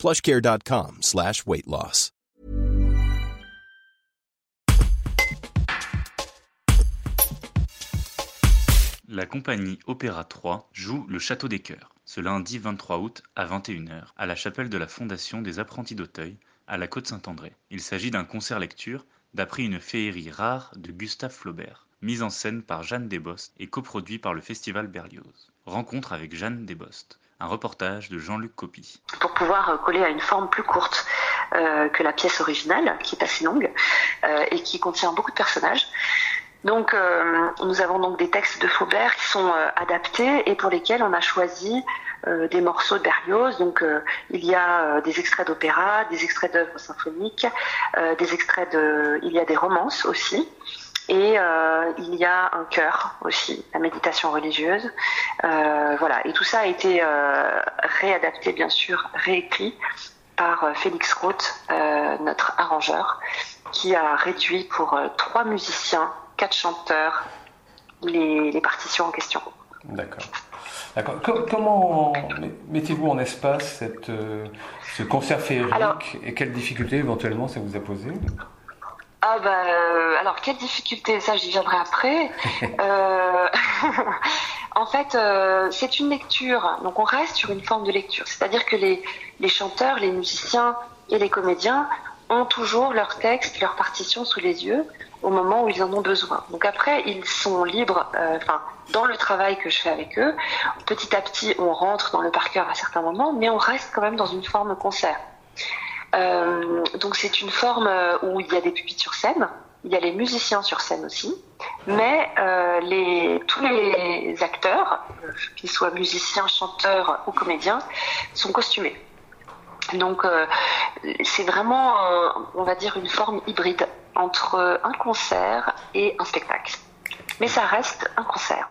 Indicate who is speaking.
Speaker 1: plushcare.com slash.
Speaker 2: La compagnie Opéra 3 joue Le Château des Cœurs, ce lundi 23 août à 21h, à la chapelle de la Fondation des Apprentis d'Auteuil, à la Côte-Saint-André. Il s'agit d'un concert-lecture d'après une féerie rare de Gustave Flaubert, mise en scène par Jeanne Desbostes et coproduit par le Festival Berlioz. Rencontre avec Jeanne Desbostes. Un reportage de Jean-Luc Copy.
Speaker 3: Pour pouvoir euh, coller à une forme plus courte euh, que la pièce originale, qui est assez longue euh, et qui contient beaucoup de personnages. Donc, nous avons donc des textes de Flaubert qui sont adaptés et pour lesquels on a choisi des morceaux de Berlioz. Donc, il y a des extraits d'opéra, des extraits d'œuvres symphoniques, des extraits de, il y a des romances aussi. Et euh, il y a un chœur aussi, la méditation religieuse. Euh, voilà. Et tout ça a été euh, réadapté, bien sûr, réécrit par Félix Roth, notre arrangeur, qui a réduit pour trois musiciens, quatre chanteurs, les, les partitions en question.
Speaker 4: D'accord. D'accord. Co- comment mettez-vous en espace cette, ce concert féerique et quelles difficultés éventuellement ça vous a posé?
Speaker 3: Ah bah euh, alors quelle difficulté ça j'y viendrai après. Euh, en fait euh, c'est une lecture donc on reste sur une forme de lecture c'est-à-dire que les les chanteurs les musiciens et les comédiens ont toujours leur texte leur partition sous les yeux au moment où ils en ont besoin. Donc après ils sont libres enfin dans le travail que je fais avec eux petit à petit on rentre dans le par cœur à certains moments mais on reste quand même dans une forme concert. Euh, donc c'est une forme euh, où il y a des pupitres sur scène, il y a les musiciens sur scène aussi, mais euh, les, tous les acteurs, euh, qu'ils soient musiciens, chanteurs ou comédiens, sont costumés. Donc euh, c'est vraiment, euh, on va dire, une forme hybride entre un concert et un spectacle. Mais ça reste un concert.